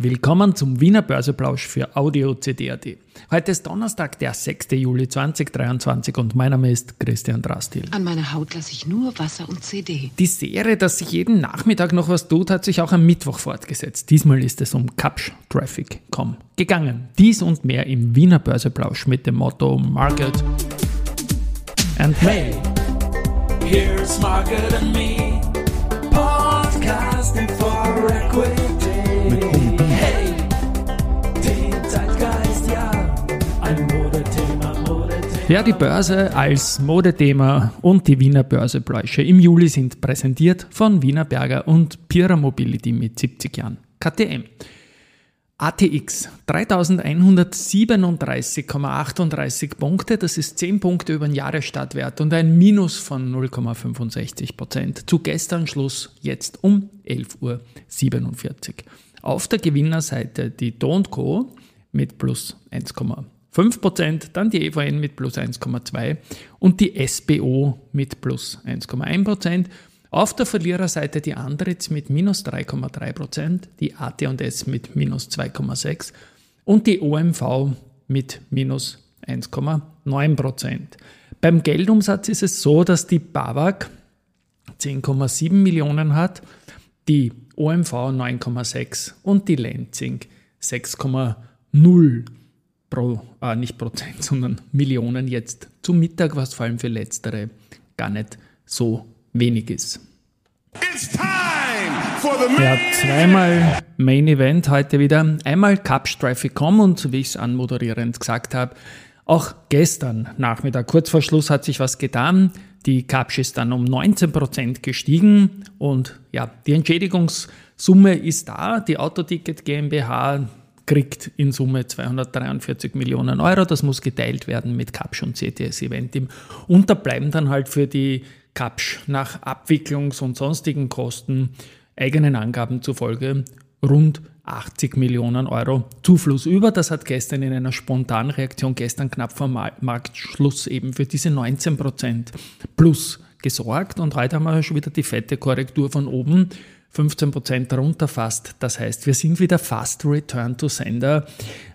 Willkommen zum Wiener Börseplausch für Audio CD.at. Heute ist Donnerstag, der 6. Juli 2023 und mein Name ist Christian Drastil. An meiner Haut lasse ich nur Wasser und CD. Die Serie, dass sich jeden Nachmittag noch was tut, hat sich auch am Mittwoch fortgesetzt. Diesmal ist es um Capsch Traffic.com gegangen. Dies und mehr im Wiener Börseplausch mit dem Motto Market and May. Here's Market and Me, podcasting for equity. Ja, die Börse als Modethema und die Wiener Börsepläusche im Juli sind präsentiert von Wiener Berger und Pira Mobility mit 70 Jahren. KTM. ATX 3137,38 Punkte, das ist 10 Punkte über den Jahresstartwert und ein Minus von 0,65 Prozent. Zu gestern Schluss jetzt um 11.47 Uhr. Auf der Gewinnerseite die Do Co. mit plus 1,5 Prozent, dann die EVN mit plus 1,2 und die SBO mit plus 1,1 Prozent. Auf der Verliererseite die Andritz mit minus 3,3 Prozent, die AT&S mit minus 2,6 und die OMV mit minus 1,9 Prozent. Beim Geldumsatz ist es so, dass die BAWAG 10,7 Millionen hat, die OMV 9,6 und die Lenzing 6,0 pro, äh, nicht Prozent, sondern Millionen jetzt zum Mittag, was vor allem für letztere gar nicht so wenig ist. It's time for the Ja, zweimal Main Event heute wieder. Einmal Cup Traffic.com und wie ich es anmoderierend gesagt habe, auch gestern Nachmittag, kurz vor Schluss, hat sich was getan. Die Capsch ist dann um 19% gestiegen und ja, die Entschädigungssumme ist da. Die Autoticket GmbH kriegt in Summe 243 Millionen Euro. Das muss geteilt werden mit Capsch und CTS Eventim. Und da bleiben dann halt für die Capsch nach Abwicklungs- und sonstigen Kosten eigenen Angaben zufolge rund 80 Millionen Euro Zufluss über. Das hat gestern in einer spontanen Reaktion, gestern knapp vor Ma- Marktschluss eben für diese 19% plus gesorgt. Und heute haben wir schon wieder die fette Korrektur von oben. 15% runter fast. Das heißt, wir sind wieder fast Return to Sender,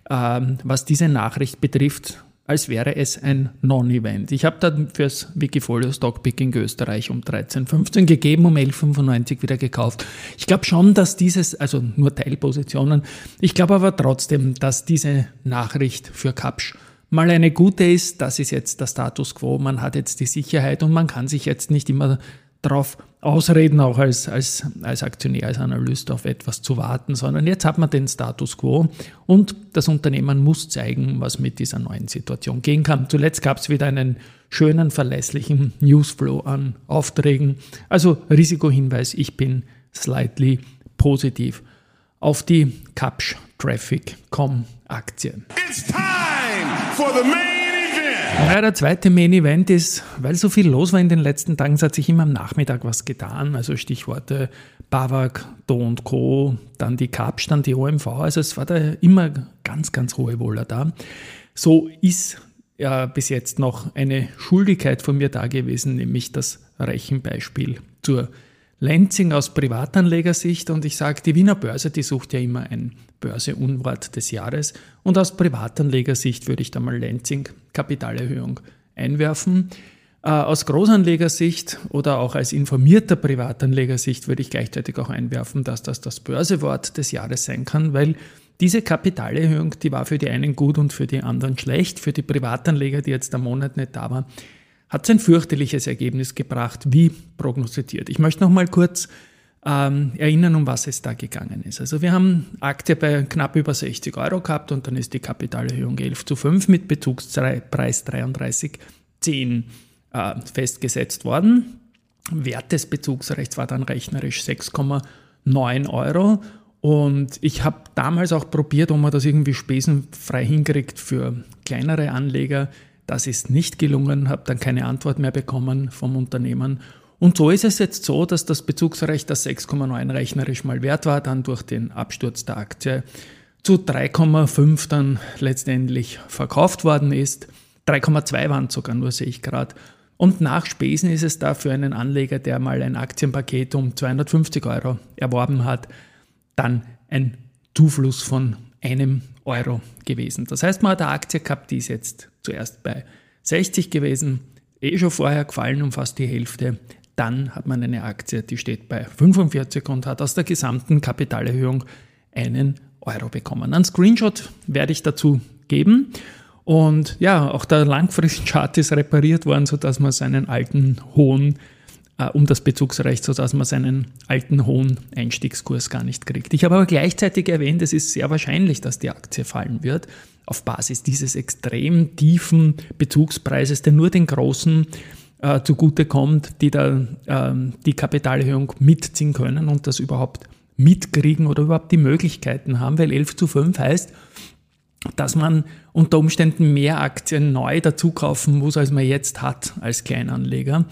ähm, was diese Nachricht betrifft, als wäre es ein Non-Event. Ich habe dann fürs Wikifolio Stockpicking Österreich um 13,15 gegeben, um 11,95 wieder gekauft. Ich glaube schon, dass dieses, also nur Teilpositionen, ich glaube aber trotzdem, dass diese Nachricht für Kapsch mal eine gute ist. Das ist jetzt der Status quo. Man hat jetzt die Sicherheit und man kann sich jetzt nicht immer darauf ausreden, auch als, als, als Aktionär, als Analyst auf etwas zu warten, sondern jetzt hat man den Status quo und das Unternehmen muss zeigen, was mit dieser neuen Situation gehen kann. Zuletzt gab es wieder einen schönen, verlässlichen Newsflow an Aufträgen. Also Risikohinweis, ich bin slightly positiv auf die Capsch Traffic.com Aktien. It's time for the main. Ja, der zweite Main Event ist, weil so viel los war in den letzten Tagen, hat sich immer am Nachmittag was getan. Also Stichworte BAWAG, Do Co., dann die Capsch, dann die OMV. Also es war da immer ganz, ganz hohe Wohler da. So ist ja bis jetzt noch eine Schuldigkeit von mir da gewesen, nämlich das Rechenbeispiel zur Lenzing aus Privatanlegersicht und ich sage, die Wiener Börse, die sucht ja immer ein Börseunwort des Jahres und aus Privatanlegersicht würde ich da mal Lenzing Kapitalerhöhung einwerfen. Äh, Aus Großanlegersicht oder auch als informierter Privatanlegersicht würde ich gleichzeitig auch einwerfen, dass das das Börsewort des Jahres sein kann, weil diese Kapitalerhöhung, die war für die einen gut und für die anderen schlecht. Für die Privatanleger, die jetzt am Monat nicht da waren, hat es ein fürchterliches Ergebnis gebracht, wie prognostiziert. Ich möchte noch mal kurz ähm, erinnern, um was es da gegangen ist. Also wir haben Aktie bei knapp über 60 Euro gehabt und dann ist die Kapitalerhöhung 11 zu 5 mit Bezugspreis 33,10 äh, festgesetzt worden. Wert des Bezugsrechts war dann rechnerisch 6,9 Euro. Und ich habe damals auch probiert, ob man das irgendwie spesenfrei hinkriegt für kleinere Anleger. Das ist nicht gelungen, habe dann keine Antwort mehr bekommen vom Unternehmen. Und so ist es jetzt so, dass das Bezugsrecht, das 6,9 rechnerisch mal wert war, dann durch den Absturz der Aktie zu 3,5 dann letztendlich verkauft worden ist. 3,2 waren sogar nur, sehe ich gerade. Und nach Spesen ist es da für einen Anleger, der mal ein Aktienpaket um 250 Euro erworben hat, dann ein Zufluss von einem Euro gewesen. Das heißt, man hat eine Aktie gehabt, die ist jetzt zuerst bei 60 gewesen, eh schon vorher gefallen um fast die Hälfte. Dann hat man eine Aktie, die steht bei 45 und hat aus der gesamten Kapitalerhöhung einen Euro bekommen. Ein Screenshot werde ich dazu geben. Und ja, auch der Langfristchart ist repariert worden, sodass man seinen alten hohen, äh, um das Bezugsrecht, sodass man seinen alten hohen Einstiegskurs gar nicht kriegt. Ich habe aber gleichzeitig erwähnt, es ist sehr wahrscheinlich, dass die Aktie fallen wird, auf Basis dieses extrem tiefen Bezugspreises, der nur den großen äh, zugutekommt, die da äh, die Kapitalerhöhung mitziehen können und das überhaupt mitkriegen oder überhaupt die Möglichkeiten haben, weil 11 zu 5 heißt, dass man unter Umständen mehr Aktien neu dazu kaufen muss, als man jetzt hat als Kleinanleger.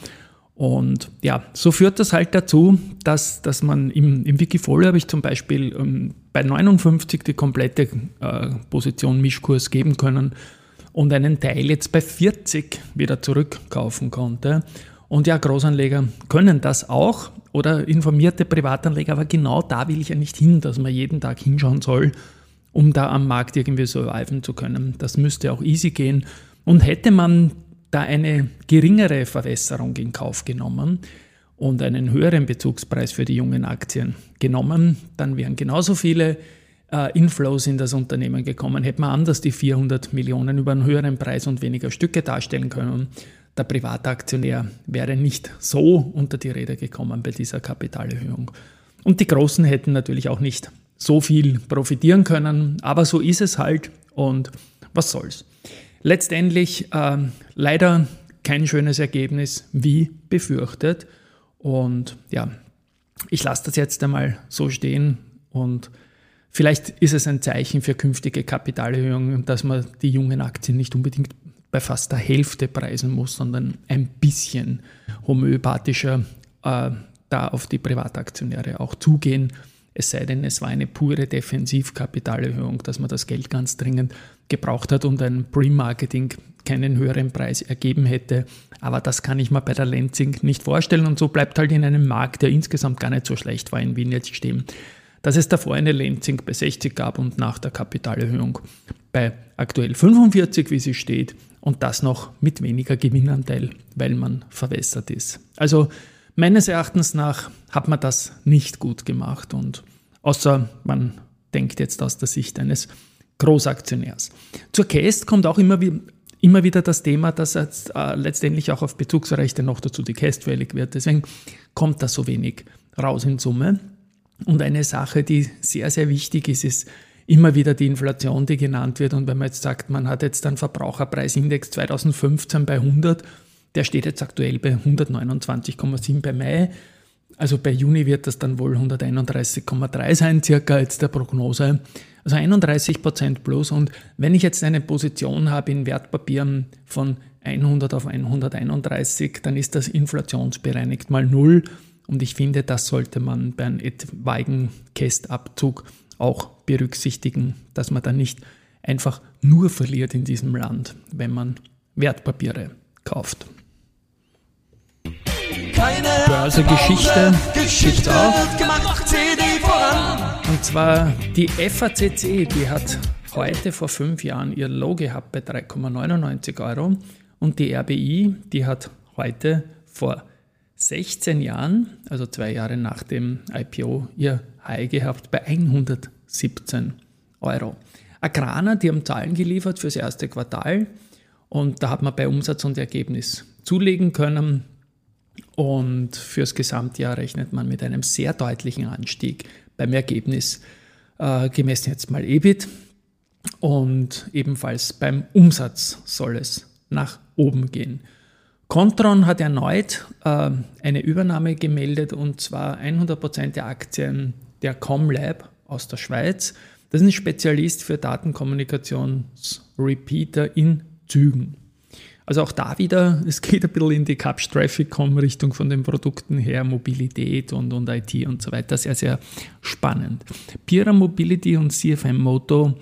Und ja, so führt das halt dazu, dass, dass man im, im Wikifolio habe ich zum Beispiel ähm, bei 59 die komplette äh, Position Mischkurs geben können und einen Teil jetzt bei 40 wieder zurückkaufen konnte. Und ja, Großanleger können das auch oder informierte Privatanleger, aber genau da will ich ja nicht hin, dass man jeden Tag hinschauen soll, um da am Markt irgendwie surviven zu können. Das müsste auch easy gehen. Und hätte man da eine geringere Verwässerung in Kauf genommen und einen höheren Bezugspreis für die jungen Aktien genommen, dann wären genauso viele äh, Inflows in das Unternehmen gekommen. Hätte man anders die 400 Millionen über einen höheren Preis und weniger Stücke darstellen können der Privataktionär wäre nicht so unter die Räder gekommen bei dieser Kapitalerhöhung. Und die Großen hätten natürlich auch nicht so viel profitieren können, aber so ist es halt und was soll's. Letztendlich äh, leider kein schönes Ergebnis wie befürchtet und ja, ich lasse das jetzt einmal so stehen und vielleicht ist es ein Zeichen für künftige Kapitalerhöhungen, dass man die jungen Aktien nicht unbedingt bei fast der Hälfte preisen muss, sondern ein bisschen homöopathischer äh, da auf die Privataktionäre auch zugehen. Es sei denn, es war eine pure Defensivkapitalerhöhung, dass man das Geld ganz dringend gebraucht hat und ein Pre-Marketing keinen höheren Preis ergeben hätte. Aber das kann ich mir bei der Lenzing nicht vorstellen und so bleibt halt in einem Markt, der insgesamt gar nicht so schlecht war in Wien jetzt stehen, dass es davor eine Lenzing bei 60 gab und nach der Kapitalerhöhung bei aktuell 45, wie sie steht, und das noch mit weniger Gewinnanteil, weil man verwässert ist. Also meines Erachtens nach hat man das nicht gut gemacht und außer man denkt jetzt aus der Sicht eines Großaktionärs. Zur Cast kommt auch immer, immer wieder das Thema, dass jetzt, äh, letztendlich auch auf Bezugsrechte noch dazu die Cast fällig wird. Deswegen kommt da so wenig raus in Summe. Und eine Sache, die sehr, sehr wichtig ist, ist, immer wieder die Inflation, die genannt wird. Und wenn man jetzt sagt, man hat jetzt einen Verbraucherpreisindex 2015 bei 100, der steht jetzt aktuell bei 129,7 bei Mai. Also bei Juni wird das dann wohl 131,3 sein, circa jetzt der Prognose. Also 31 Prozent plus. Und wenn ich jetzt eine Position habe in Wertpapieren von 100 auf 131, dann ist das inflationsbereinigt mal null. Und ich finde, das sollte man bei einem etwaigen Kästabzug auch berücksichtigen, dass man dann nicht einfach nur verliert in diesem Land, wenn man Wertpapiere kauft. Börsegeschichte gibt auch. Und zwar die FACC, die hat heute vor fünf Jahren ihr Low gehabt bei 3,99 Euro und die RBI, die hat heute vor 16 Jahren, also zwei Jahre nach dem IPO, ihr High gehabt bei 117 Euro. Agrana, die haben Zahlen geliefert fürs erste Quartal und da hat man bei Umsatz und Ergebnis zulegen können. Und fürs Gesamtjahr rechnet man mit einem sehr deutlichen Anstieg beim Ergebnis, äh, gemessen jetzt mal EBIT. Und ebenfalls beim Umsatz soll es nach oben gehen. Contron hat erneut äh, eine Übernahme gemeldet und zwar 100% der Aktien der Comlab aus der Schweiz. Das ist ein Spezialist für Datenkommunikationsrepeater in Zügen. Also auch da wieder, es geht ein bisschen in die Capsch Traffic.com Richtung von den Produkten her, Mobilität und, und IT und so weiter. Sehr, sehr spannend. Pira Mobility und CFM Moto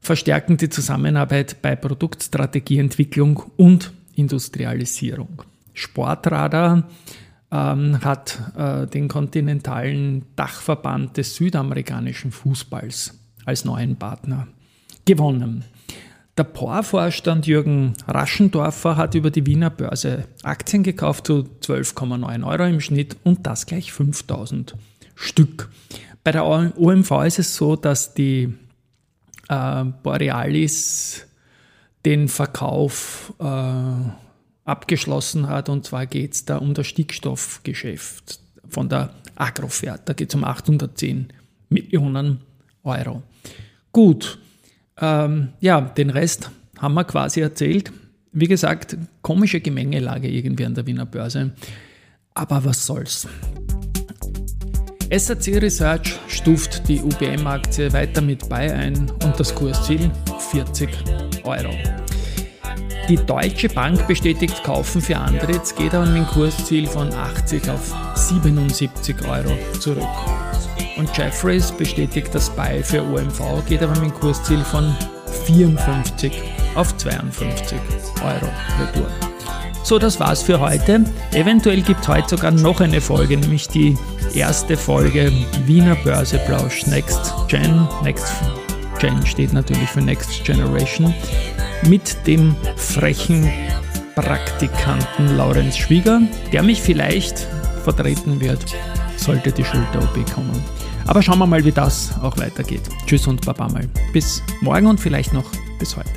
verstärken die Zusammenarbeit bei Produktstrategieentwicklung und Industrialisierung. Sportradar ähm, hat äh, den kontinentalen Dachverband des südamerikanischen Fußballs als neuen Partner gewonnen. Der POR-Vorstand Jürgen Raschendorfer hat über die Wiener Börse Aktien gekauft zu 12,9 Euro im Schnitt und das gleich 5000 Stück. Bei der OMV ist es so, dass die äh, Borealis den Verkauf äh, abgeschlossen hat. Und zwar geht es da um das Stickstoffgeschäft von der Agrofert. Da geht es um 810 Millionen Euro. Gut, ähm, ja, den Rest haben wir quasi erzählt. Wie gesagt, komische Gemengelage irgendwie an der Wiener Börse. Aber was soll's. SAC Research stuft die UBM-Aktie weiter mit bei ein und das Kursziel 40 Euro. Die Deutsche Bank bestätigt Kaufen für Andritz, geht aber mit dem Kursziel von 80 auf 77 Euro zurück. Und Jeffreys bestätigt das Buy für OMV, geht aber mit dem Kursziel von 54 auf 52 Euro retour. So, das war's für heute. Eventuell gibt es heute sogar noch eine Folge, nämlich die erste Folge Wiener Börseplausch Next Gen. Next Gen steht natürlich für Next Generation. Mit dem frechen Praktikanten Laurenz Schwieger, der mich vielleicht vertreten wird, sollte die Schulter-OP kommen. Aber schauen wir mal, wie das auch weitergeht. Tschüss und Baba mal. Bis morgen und vielleicht noch bis heute.